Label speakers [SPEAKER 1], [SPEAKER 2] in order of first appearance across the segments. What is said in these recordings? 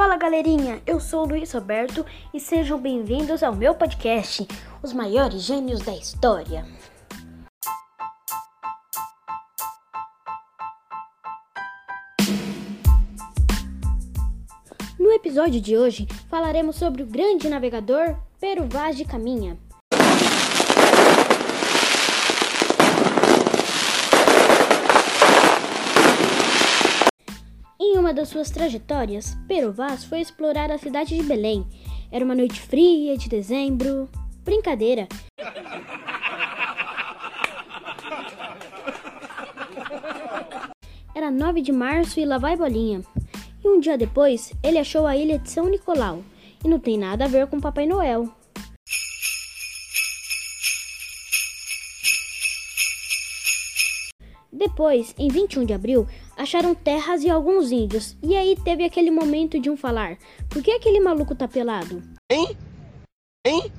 [SPEAKER 1] Fala galerinha, eu sou o Luiz Roberto e sejam bem-vindos ao meu podcast, Os Maiores Gênios da História. No episódio de hoje falaremos sobre o grande navegador Pero Vaz de Caminha. Uma das suas trajetórias, Pero Vaz foi explorar a cidade de Belém. Era uma noite fria de dezembro. Brincadeira. Era 9 de março e lá vai bolinha. E um dia depois, ele achou a ilha de São Nicolau. E não tem nada a ver com Papai Noel. Depois, em 21 de abril, acharam terras e alguns índios. E aí teve aquele momento de um falar: Por que aquele maluco tá pelado?
[SPEAKER 2] Hein? Hein?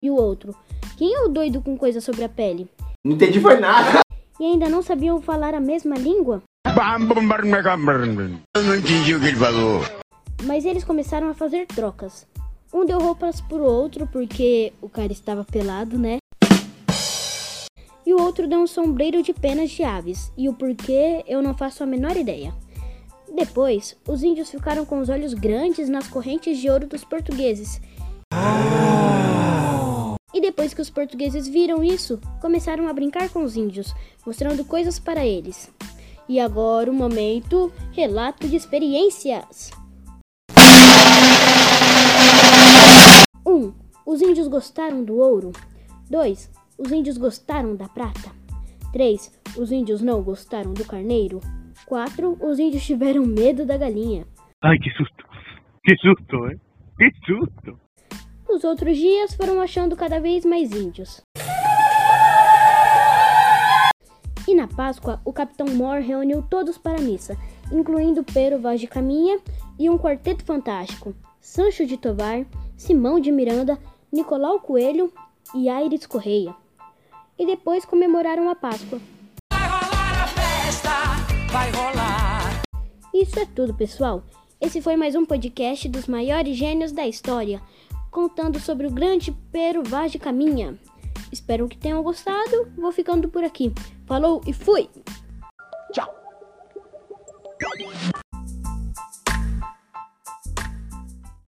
[SPEAKER 1] E o outro: Quem é o doido com coisa sobre a pele?
[SPEAKER 2] Não entendi foi nada.
[SPEAKER 1] E ainda não sabiam falar a mesma língua?
[SPEAKER 2] Eu não entendi o que ele falou.
[SPEAKER 1] Mas eles começaram a fazer trocas. Um deu roupas pro outro porque o cara estava pelado, né? Outro deu um sombreiro de penas de aves. E o porquê eu não faço a menor ideia. Depois, os índios ficaram com os olhos grandes nas correntes de ouro dos portugueses. E depois que os portugueses viram isso, começaram a brincar com os índios, mostrando coisas para eles. E agora o momento relato de experiências. 1. Um, os índios gostaram do ouro. 2. Os índios gostaram da prata. 3. Os índios não gostaram do carneiro. 4. Os índios tiveram medo da galinha.
[SPEAKER 3] Ai, que susto. Que susto, hein? Que susto.
[SPEAKER 1] Nos outros dias foram achando cada vez mais índios. E na Páscoa, o Capitão Mor reuniu todos para a missa, incluindo Pero Vaz de Caminha e um quarteto fantástico: Sancho de Tovar, Simão de Miranda, Nicolau Coelho e Aires Correia. E depois comemoraram a Páscoa.
[SPEAKER 4] Vai rolar a festa, vai rolar.
[SPEAKER 1] Isso é tudo, pessoal. Esse foi mais um podcast dos maiores gênios da história, contando sobre o grande Pero Vaz de Caminha. Espero que tenham gostado. Vou ficando por aqui. Falou e fui!
[SPEAKER 2] Tchau.